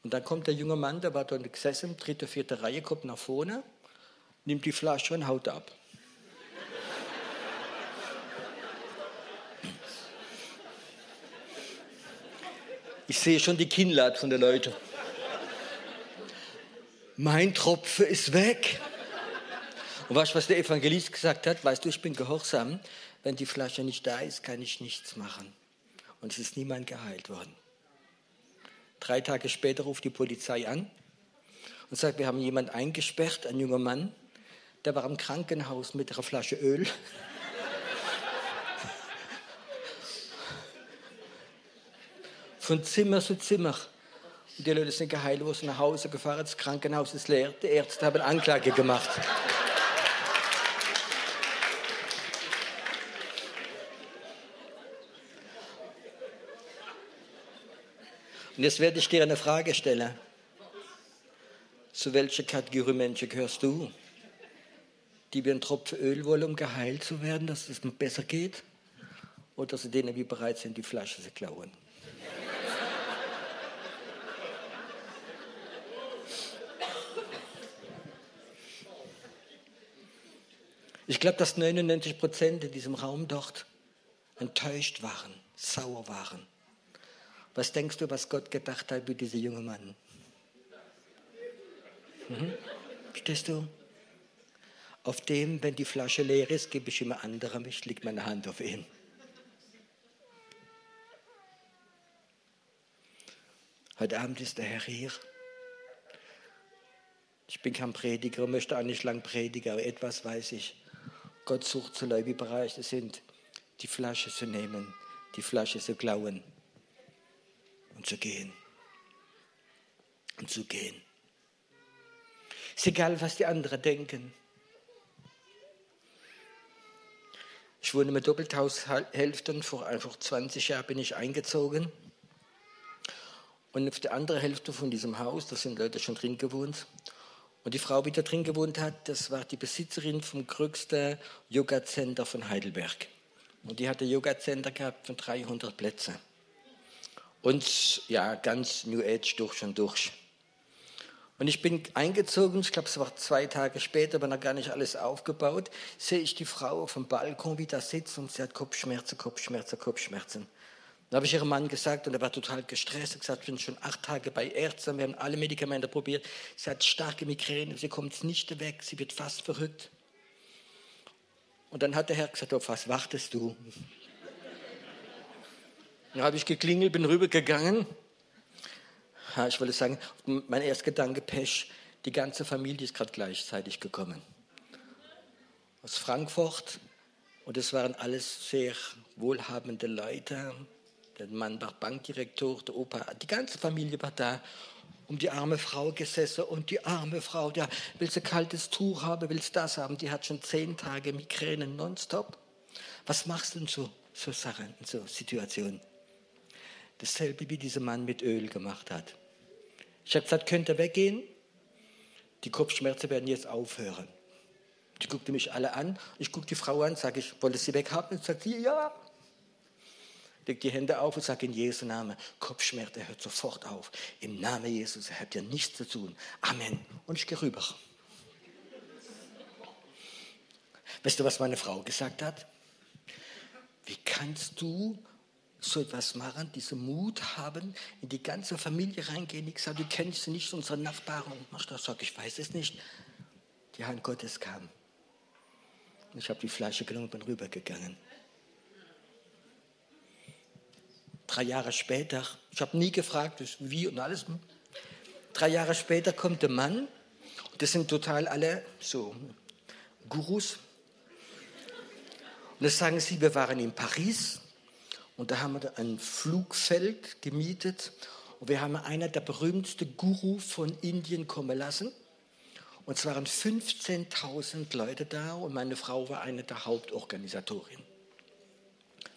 Speaker 1: Und dann kommt der junge Mann, der war dort gesessen, dritte, vierte Reihe, kommt nach vorne, nimmt die Flasche und haut ab. Ich sehe schon die Kinnlade von den Leuten. Mein Tropfen ist weg. Und weißt du, was der Evangelist gesagt hat? Weißt du, ich bin gehorsam. Wenn die Flasche nicht da ist, kann ich nichts machen. Und es ist niemand geheilt worden. Drei Tage später ruft die Polizei an und sagt, wir haben jemanden eingesperrt, ein junger Mann, der war im Krankenhaus mit einer Flasche Öl. Von Zimmer zu Zimmer. Und die Leute sind geheilt, wo sie nach Hause gefahren, das Krankenhaus ist leer, die Ärzte haben Anklage gemacht. Und jetzt werde ich dir eine Frage stellen. Zu welcher Kategorie Menschen gehörst du? Die wie ein Tropfen Öl wollen, um geheilt zu werden, dass es besser geht? Oder zu denen, die bereit sind, die Flasche zu klauen? Ich glaube, dass 99 Prozent in diesem Raum dort enttäuscht waren, sauer waren. Was denkst du, was Gott gedacht hat mit diesem jungen Mann? Mhm. Verstehst du? Auf dem, wenn die Flasche leer ist, gebe ich immer anderem, ich lege meine Hand auf ihn. Heute Abend ist der Herr hier. Ich bin kein Prediger möchte auch nicht lang predigen, aber etwas weiß ich. Gott sucht so Leute, wie bereit sind, die Flasche zu nehmen, die Flasche zu klauen und zu gehen. Und zu gehen. Ist egal, was die anderen denken. Ich wohne mit Doppelhaushälften. Vor einfach 20 Jahren bin ich eingezogen. Und auf der anderen Hälfte von diesem Haus, da sind Leute schon drin gewohnt. Und die Frau, die da drin gewohnt hat, das war die Besitzerin vom größten Yoga-Center von Heidelberg. Und die hatte Yoga-Center gehabt von 300 Plätzen. Und ja, ganz New Age durch und durch. Und ich bin eingezogen, ich glaube, es war zwei Tage später, aber noch gar nicht alles aufgebaut, sehe ich die Frau auf dem Balkon, wie da sitzt und sie hat Kopfschmerzen, Kopfschmerzen, Kopfschmerzen. Dann habe ich ihrem Mann gesagt und er war total gestresst. Gesagt, ich bin schon acht Tage bei Ärzten, wir haben alle Medikamente probiert. Sie hat starke Migräne, sie kommt nicht weg, sie wird fast verrückt. Und dann hat der Herr gesagt, auf was wartest du? Dann habe ich geklingelt, bin rübergegangen. Ich wollte sagen, mein erster Gedanke, Pech, die ganze Familie ist gerade gleichzeitig gekommen. Aus Frankfurt. Und es waren alles sehr wohlhabende Leute. Der Mann war Bankdirektor, der Opa, die ganze Familie war da um die arme Frau gesessen und die arme Frau, ja, will sie kaltes Tuch haben, will sie das haben, die hat schon zehn Tage Migräne nonstop. Was machst du in so, so Sachen, so Situationen? Dasselbe wie dieser Mann mit Öl gemacht hat. Ich habe gesagt, könnt ihr weggehen? Die Kopfschmerzen werden jetzt aufhören. Die guckte mich alle an. Ich gucke die Frau an, sage ich, wollte sie weghaben? Und sagt sie, ja. Leg die Hände auf und sage in Jesu Namen, Kopfschmerzen hört sofort auf. Im Namen Jesus, ihr habt ja nichts zu tun. Amen. Und ich gehe rüber. Weißt du, was meine Frau gesagt hat? wie kannst du so etwas machen, diesen Mut haben, in die ganze Familie reingehen? Ich sage, du kennst nicht unsere Nachbarn. Und machst das, sag, ich weiß es nicht. Die Hand Gottes kam. Ich habe die Flasche genommen und bin rübergegangen. Drei Jahre später, ich habe nie gefragt, wie und alles. Drei Jahre später kommt der Mann, das sind total alle so Gurus. Und das sagen sie, wir waren in Paris und da haben wir ein Flugfeld gemietet und wir haben einer der berühmtesten Guru von Indien kommen lassen. Und es waren 15.000 Leute da und meine Frau war eine der Hauptorganisatorinnen.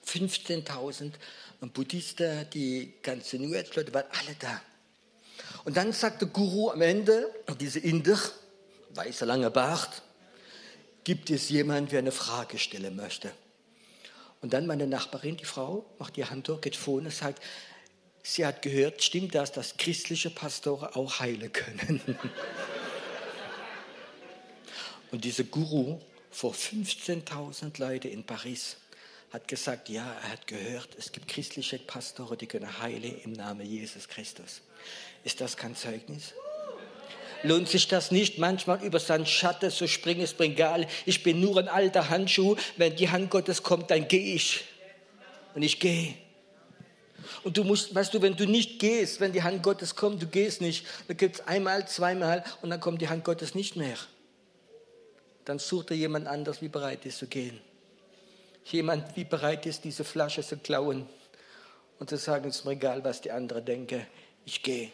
Speaker 1: 15.000 Buddhisten, die ganzen New Age-Leute waren alle da. Und dann sagt der Guru am Ende, diese Inder, weißer langer Bart, gibt es jemanden, der eine Frage stellen möchte. Und dann meine Nachbarin, die Frau, macht die Hand hoch, geht vorne und sagt, sie hat gehört, stimmt das, dass christliche Pastoren auch heilen können? und dieser Guru vor 15.000 Leute in Paris hat gesagt, ja, er hat gehört, es gibt christliche Pastoren, die können heilen im Namen Jesus Christus. Ist das kein Zeugnis? Lohnt sich das nicht, manchmal über seinen Schatten zu springen, mir egal. Ich bin nur ein alter Handschuh. Wenn die Hand Gottes kommt, dann gehe ich. Und ich gehe. Und du musst, weißt du, wenn du nicht gehst, wenn die Hand Gottes kommt, du gehst nicht, dann gibt es einmal, zweimal und dann kommt die Hand Gottes nicht mehr. Dann sucht er jemand anders, wie bereit ist zu gehen. Jemand, wie bereit ist, diese Flasche zu klauen und zu sagen, es ist mir egal, was die anderen denken, ich gehe.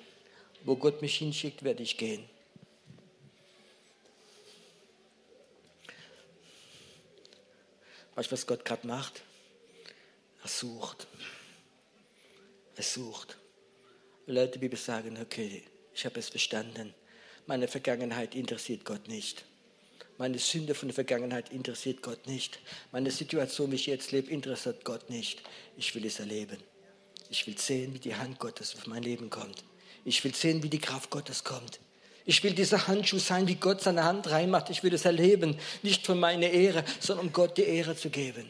Speaker 1: Wo Gott mich hinschickt, werde ich gehen. Weißt du, was Gott gerade macht? Er sucht. Er sucht. Leute, die Bibel sagen, okay, ich habe es verstanden. Meine Vergangenheit interessiert Gott nicht. Meine Sünde von der Vergangenheit interessiert Gott nicht. Meine Situation, wie ich jetzt lebe, interessiert Gott nicht. Ich will es erleben. Ich will sehen, wie die Hand Gottes auf mein Leben kommt. Ich will sehen, wie die Kraft Gottes kommt. Ich will dieser Handschuh sein, wie Gott seine Hand reinmacht. Ich will es erleben, nicht für meine Ehre, sondern um Gott die Ehre zu geben.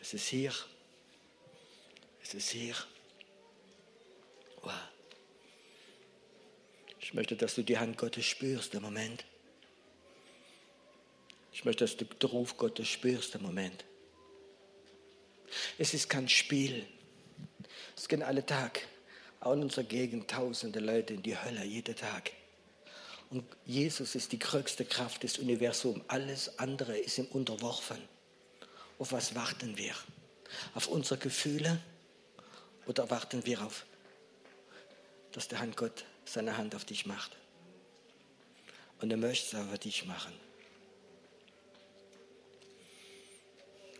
Speaker 1: Es ist hier. Es ist hier. Wow. Ich möchte, dass du die Hand Gottes spürst im Moment. Ich möchte, dass du den Ruf Gottes spürst im Moment. Es ist kein Spiel. Es geht alle Tag auch in unserer Gegend tausende Leute in die Hölle jeden Tag. Und Jesus ist die größte Kraft des Universums. Alles andere ist ihm unterworfen. Auf was warten wir? Auf unsere Gefühle oder warten wir auf, dass der Hand Gott seine Hand auf dich macht? Und er möchte es aber dich machen.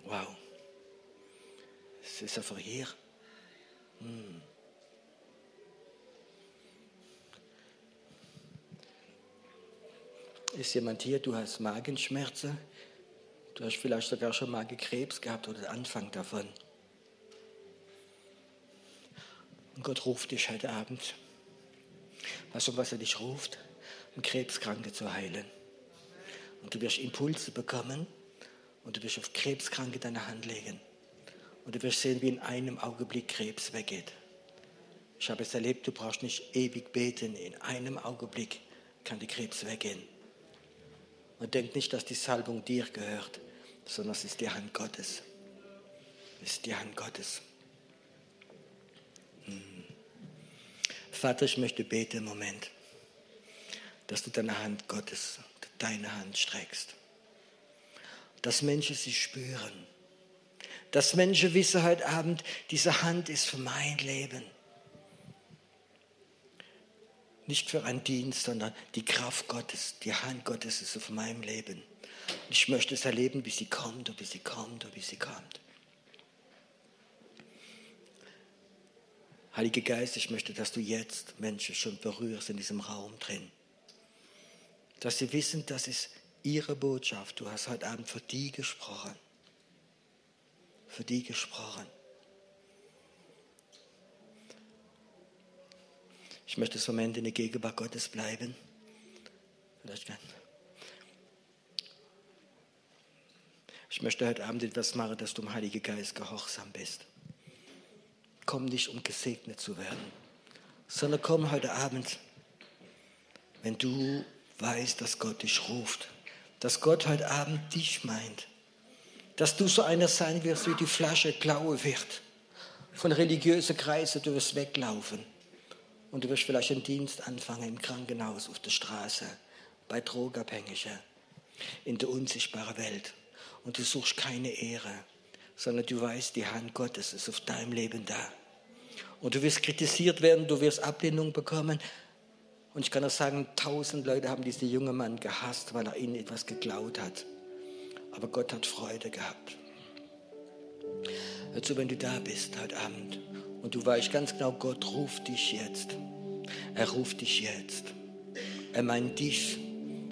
Speaker 1: Wow. Es ist einfach hier. Hm. Ist jemand hier, du hast Magenschmerzen? Du hast vielleicht sogar schon Magenkrebs gehabt oder den Anfang davon. Und Gott ruft dich heute Abend. Weißt du, was er dich ruft? Um Krebskranke zu heilen. Und du wirst Impulse bekommen und du wirst auf Krebskranke deine Hand legen. Und du wirst sehen, wie in einem Augenblick Krebs weggeht. Ich habe es erlebt, du brauchst nicht ewig beten. In einem Augenblick kann der Krebs weggehen. Und denkt nicht, dass die Salbung dir gehört, sondern es ist die Hand Gottes. Es ist die Hand Gottes. Hm. Vater, ich möchte beten im Moment, dass du deine Hand Gottes, deine Hand streckst. Dass Menschen sie spüren. Dass Menschen wissen heute Abend, diese Hand ist für mein Leben nicht für einen Dienst, sondern die Kraft Gottes, die Hand Gottes ist auf meinem Leben. Ich möchte es erleben, wie sie kommt und wie sie kommt und wie sie kommt. Heiliger Geist, ich möchte, dass du jetzt Menschen schon berührst in diesem Raum drin. Dass sie wissen, das ist ihre Botschaft. Du hast heute Abend für die gesprochen. Für die gesprochen. Ich möchte zum Ende in der Gegenwart Gottes bleiben. Vielleicht kann. Ich möchte heute Abend etwas machen, dass du im Heiligen Geist gehorsam bist. Komm nicht, um gesegnet zu werden, sondern komm heute Abend, wenn du weißt, dass Gott dich ruft, dass Gott heute Abend dich meint, dass du so einer sein wirst, wie die Flasche blau wird. Von religiösen Kreisen, du wirst weglaufen. Und du wirst vielleicht einen Dienst anfangen im Krankenhaus, auf der Straße, bei Drogabhängigen, in der unsichtbaren Welt. Und du suchst keine Ehre, sondern du weißt, die Hand Gottes ist auf deinem Leben da. Und du wirst kritisiert werden, du wirst Ablehnung bekommen. Und ich kann auch sagen, tausend Leute haben diesen jungen Mann gehasst, weil er ihnen etwas geklaut hat aber Gott hat Freude gehabt. Also wenn du da bist heute Abend und du weißt ganz genau, Gott ruft dich jetzt. Er ruft dich jetzt. Er meint dich.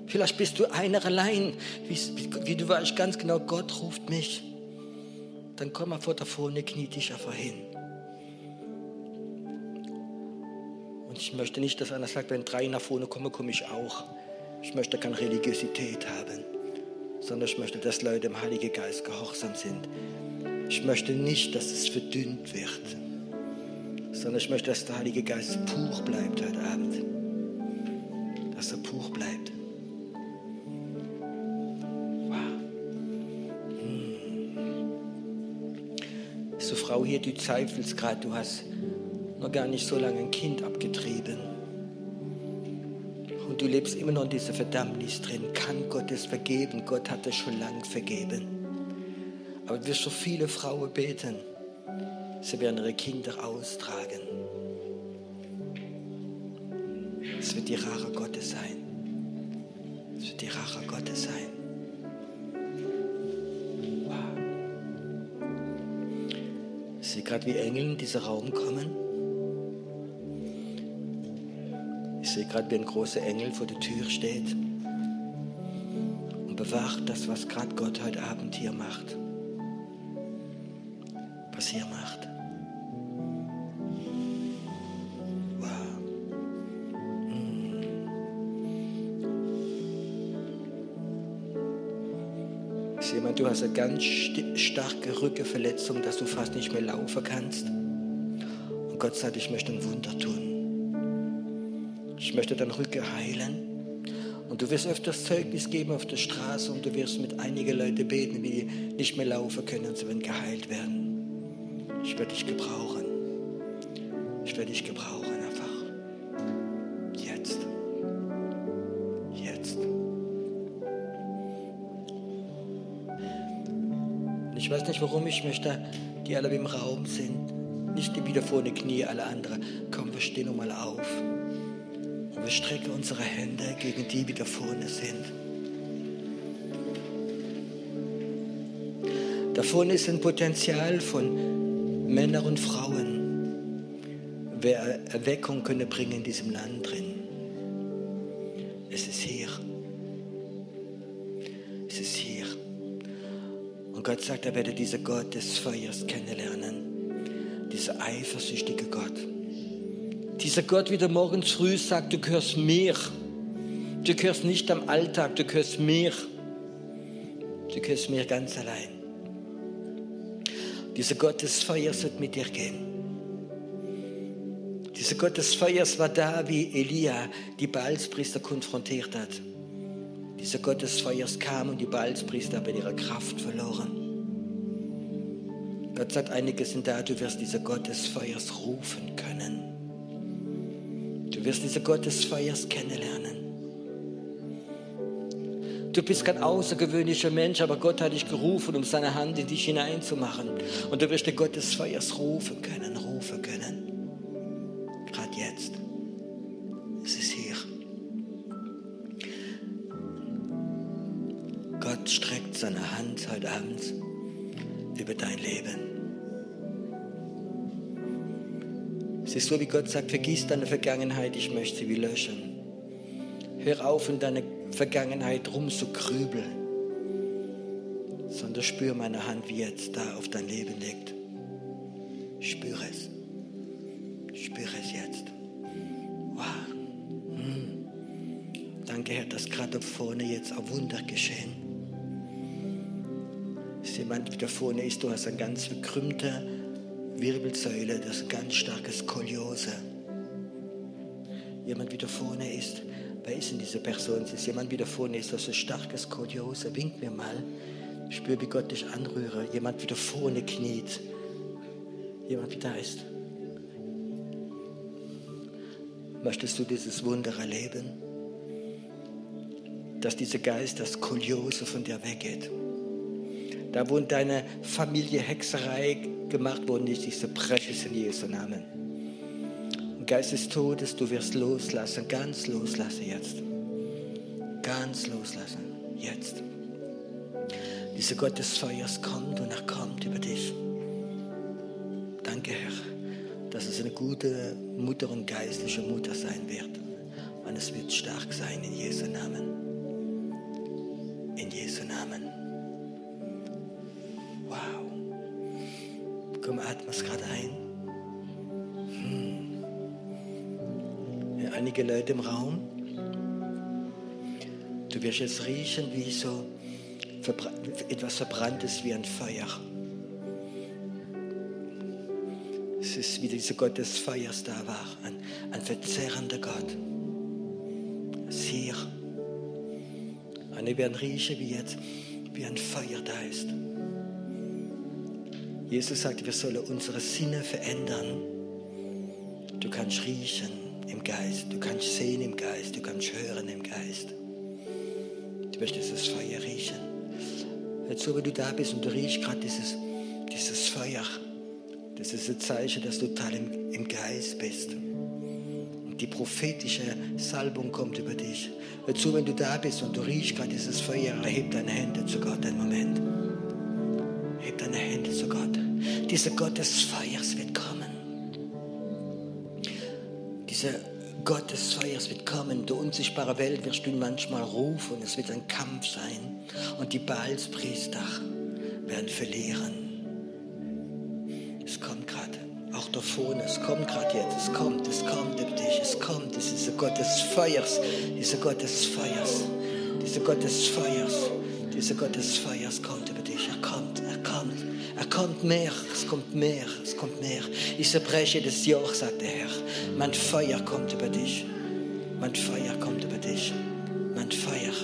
Speaker 1: Vielleicht bist du einer allein, wie, wie du weißt ganz genau, Gott ruft mich. Dann komm mal vor der Vorne, knie dich einfach hin. Und ich möchte nicht, dass einer sagt, wenn drei nach vorne kommen, komme ich auch. Ich möchte keine Religiosität haben sondern ich möchte, dass Leute im Heiligen Geist gehorsam sind. Ich möchte nicht, dass es verdünnt wird, sondern ich möchte, dass der Heilige Geist pur bleibt heute Abend. Dass er pur bleibt. Wow. Hm. So Frau hier, du zweifelst gerade, du hast noch gar nicht so lange ein Kind abgetrieben und du lebst immer noch in dieser Verdammnis drin, kann Gott es vergeben? Gott hat es schon lange vergeben. Aber wir so viele Frauen beten, sie werden ihre Kinder austragen. Es wird die Rache Gottes sein. Es wird die Rache Gottes sein. Wow. Ich sehe gerade, wie Engel in diesen Raum kommen. sehe gerade, wie ein großer Engel vor der Tür steht und bewacht das, was gerade Gott heute Abend hier macht. Was hier macht. Sehe mal, du hast eine ganz starke Rückenverletzung, dass du fast nicht mehr laufen kannst. Und Gott sagt, ich möchte ein Wunder tun. Ich möchte deinen Rücken heilen. Und du wirst öfters Zeugnis geben auf der Straße und du wirst mit einigen Leuten beten, die nicht mehr laufen können und sie werden geheilt werden. Ich werde dich gebrauchen. Ich werde dich gebrauchen einfach. Jetzt. Jetzt. Und ich weiß nicht, warum ich möchte, die alle im Raum sind, nicht die wieder vorne Knie, alle anderen. Komm, wir stehen nochmal auf wir strecken unsere Hände gegen die, die da vorne sind. Da vorne ist ein Potenzial von Männern und Frauen, wer Erweckung könne bringen in diesem Land drin. Es ist hier. Es ist hier. Und Gott sagt, er werde dieser Gott des Feuers kennenlernen. Dieser eifersüchtige Gott. Dieser Gott wieder morgens früh sagt, du gehörst mir. Du gehörst nicht am Alltag, du gehörst mir. Du gehörst mir ganz allein. Dieser Gott des Feuers wird mit dir gehen. Dieser Gott des Feuers war da, wie Elia die Baalspriester konfrontiert hat. Dieser Gott des Feuers kam und die Baalspriester haben ihre Kraft verloren. Gott sagt, einige sind da, du wirst dieser Gott des Feuers rufen können. Du wirst diese Gott des Feuers kennenlernen. Du bist kein außergewöhnlicher Mensch, aber Gott hat dich gerufen, um seine Hand in dich hineinzumachen. Und du wirst den Gott rufen können, rufen können. Gerade jetzt. Es ist hier. Gott streckt seine Hand heute Abend über dein Leben. Es ist so, wie Gott sagt, vergiss deine Vergangenheit, ich möchte sie wie löschen. Hör auf, in deiner Vergangenheit rumzugrübeln, sondern spür meine Hand, wie jetzt da auf dein Leben liegt. Spüre es. Spüre es jetzt. Wow. Hm. Danke, Herr, dass gerade vorne jetzt ein Wunder geschehen. Dass jemand wieder vorne ist, du hast eine ganz verkrümmte Wirbelsäule, das ist ein ganz starkes Skoliose. Jemand wieder vorne ist, wer ist denn diese Person? Ist jemand wieder vorne ist, das ein starkes Skoliose. Wink mir mal. Ich spüre, wie Gott dich anrühre. Jemand wieder vorne kniet. Jemand, wie da ist. Möchtest du dieses Wunder erleben? Dass dieser Geist, das Skoliose von dir weggeht. Da, wo in deiner Familie Hexerei gemacht worden ist, ich zerbreche es in Jesu Namen. Geist des Todes, du wirst loslassen, ganz loslassen jetzt. Ganz loslassen, jetzt. Dieser Gott des Feuers kommt und er kommt über dich. Danke, Herr, dass es eine gute Mutter und geistliche Mutter sein wird. Und es wird stark sein in Jesu Namen. Einige Leute im Raum. Du wirst jetzt riechen, wie so etwas Verbranntes wie ein Feuer. Es ist wie dieser Gott des Feuers da war, ein, ein verzehrender Gott. Es ist hier. Eine werden riechen, wie jetzt, wie ein Feuer da ist. Jesus sagte, wir sollen unsere Sinne verändern. Du kannst riechen im Geist, du kannst sehen im Geist, du kannst hören im Geist. Du möchtest das Feuer riechen. Jetzt so, wenn du da bist und du riechst gerade dieses, dieses Feuer, das ist ein Zeichen, dass du total im, im Geist bist. Und die prophetische Salbung kommt über dich. Hör zu, wenn du da bist und du riechst gerade dieses Feuer, erheb deine Hände zu Gott einen Moment. Heb deine Hände zu Gott. Dieser Gott Dieser Gott des Feuers wird kommen. Die unsichtbare Welt wirst du manchmal rufen. Es wird ein Kampf sein und die Baalspriester werden verlieren. Es kommt gerade, auch da vorne, es kommt gerade jetzt, es kommt, es kommt über dich, es kommt, es ist dieser Gott des Feuers, dieser Gott des Feuers, dieser Gott des Feuers, dieser Gott des Feuers kommt über dich, er kommt, kommt mehr, es kommt mehr, es kommt mehr. Ich zerbreche das Joch, sagt der Herr, mein Feuer kommt über dich, mein Feuer kommt über dich, mein Feuer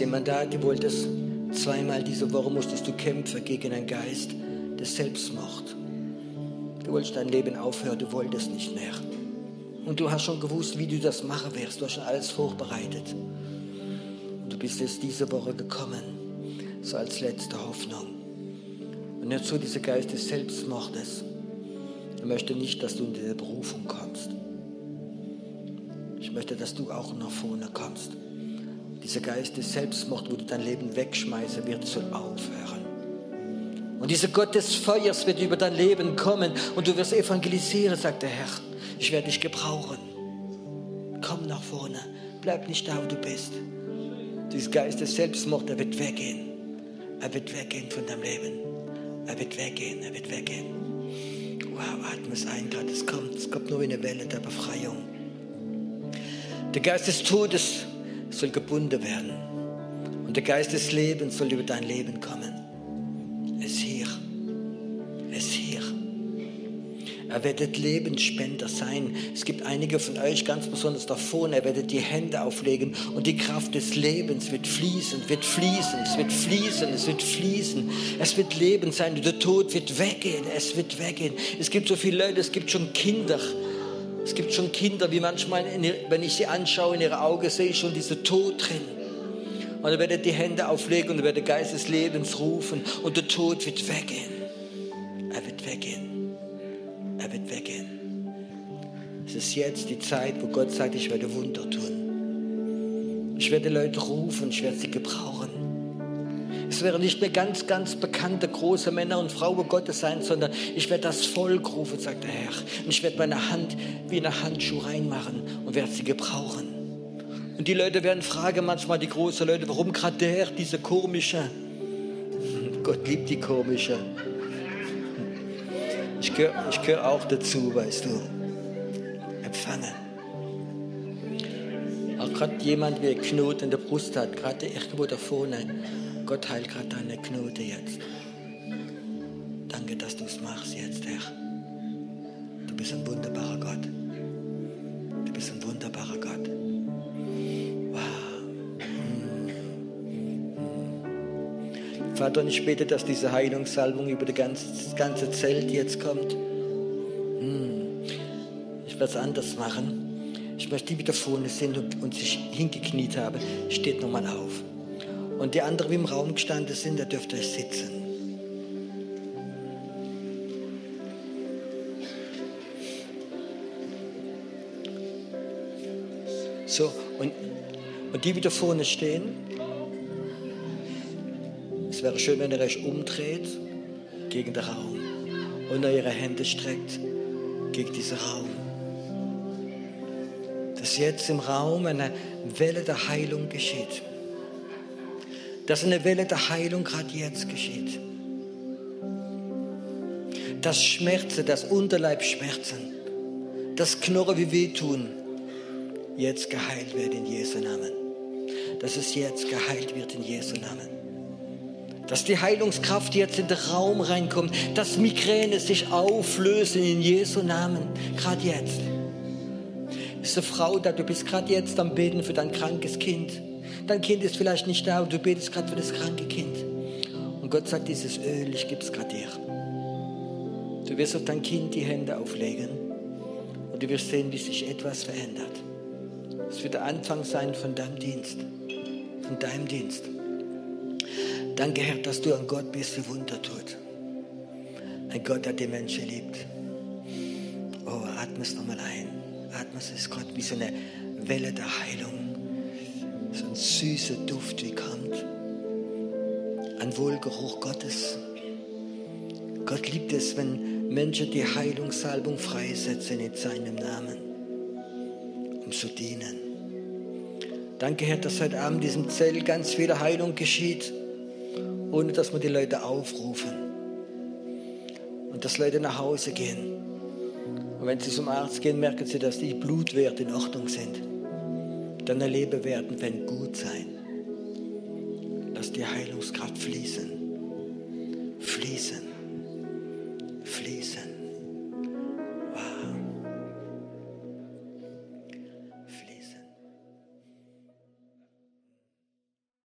Speaker 1: jemand da, du wolltest zweimal diese Woche musstest du kämpfen gegen einen Geist des Selbstmord. Du wolltest dein Leben aufhören, du wolltest nicht mehr. Und du hast schon gewusst, wie du das machen wirst. Du hast schon alles vorbereitet. Und du bist jetzt diese Woche gekommen, so als letzte Hoffnung. Und jetzt so dieser Geist des Selbstmordes. Ich möchte nicht, dass du in diese Berufung kommst. Ich möchte, dass du auch nach vorne kommst. Dieser Geist des Selbstmord, wo du dein Leben wegschmeißen wird, soll aufhören. Und dieser Gott des Feuers wird über dein Leben kommen und du wirst evangelisieren, sagt der Herr. Ich werde dich gebrauchen. Komm nach vorne. Bleib nicht da, wo du bist. Dieser Geist des Selbstmord, er wird weggehen. Er wird weggehen von deinem Leben. Er wird weggehen, er wird weggehen. Wow, atme es ein, gerade es kommt. Es kommt nur eine Welle der Befreiung. Der Geist des Todes soll gebunden werden. Und der Geist des Lebens soll über dein Leben kommen. Er werdet Lebensspender sein. Es gibt einige von euch ganz besonders da vorne. Er werdet die Hände auflegen und die Kraft des Lebens wird fließen, wird fließen, es wird fließen, es wird fließen. Es wird Leben sein und der Tod wird weggehen. Es wird weggehen. Es gibt so viele Leute, es gibt schon Kinder. Es gibt schon Kinder, wie manchmal, wenn ich sie anschaue, in ihre Augen sehe ich schon diese Tod drin. Und er wird die Hände auflegen und er wird der Geist des Lebens rufen und der Tod wird weggehen. Er wird weggehen. Er wird weggehen. Es ist jetzt die Zeit, wo Gott sagt, ich werde Wunder tun. Ich werde Leute rufen, ich werde sie gebrauchen. Es werden nicht mehr ganz, ganz bekannte große Männer und Frauen Gottes sein, sondern ich werde das Volk rufen, sagt der Herr. Und ich werde meine Hand wie eine Handschuh reinmachen und werde sie gebrauchen. Und die Leute werden fragen manchmal, die großen Leute, warum gerade der, diese komische. Gott liebt die komische. Ich gehöre ich gehör auch dazu, weißt du. Empfangen. Auch gerade jemand, der Knoten in der Brust hat, gerade irgendwo da vorne Gott heilt gerade deine Knote jetzt. Vater, und ich bete, dass diese Heilungssalbung über das ganze, Zelt jetzt kommt. Mm. Ich werde es anders machen. Ich möchte die, die da vorne sind und, und sich hingekniet haben, steht nochmal auf. Und die anderen, die im Raum gestanden sind, da dürft ihr sitzen. So, und, und die, die da vorne stehen, es wäre schön, wenn ihr euch umdreht gegen den Raum und eure Hände streckt gegen diesen Raum. Dass jetzt im Raum eine Welle der Heilung geschieht. Dass eine Welle der Heilung gerade jetzt geschieht. Dass Schmerzen, dass Unterleibschmerzen, das Knorre wie wehtun, jetzt geheilt wird in Jesu Namen. Dass es jetzt geheilt wird in Jesu Namen. Dass die Heilungskraft jetzt in den Raum reinkommt, dass Migräne sich auflösen in Jesu Namen, gerade jetzt. Eine Frau da, du bist gerade jetzt am Beten für dein krankes Kind. Dein Kind ist vielleicht nicht da, aber du betest gerade für das kranke Kind. Und Gott sagt, dieses Öl, ich gebe es gerade dir. Du wirst auf dein Kind die Hände auflegen und du wirst sehen, wie sich etwas verändert. Es wird der Anfang sein von deinem Dienst. Von deinem Dienst. Danke, Herr, dass du ein Gott bist, der Wunder tut. Ein Gott, der die Menschen liebt. Oh, atme es nochmal ein. Atme es, ist Gott wie so eine Welle der Heilung. So ein süßer Duft, wie kommt. Ein Wohlgeruch Gottes. Gott liebt es, wenn Menschen die Heilungssalbung freisetzen in seinem Namen, um zu dienen. Danke, Herr, dass heute Abend in diesem Zelt ganz viel Heilung geschieht, ohne dass wir die Leute aufrufen. Und dass Leute nach Hause gehen. Und wenn sie zum Arzt gehen, merken sie, dass die Blutwerte in Ordnung sind. Dann erleben werden, wenn gut sein. Lass die Heilungskraft fließen. Fließen.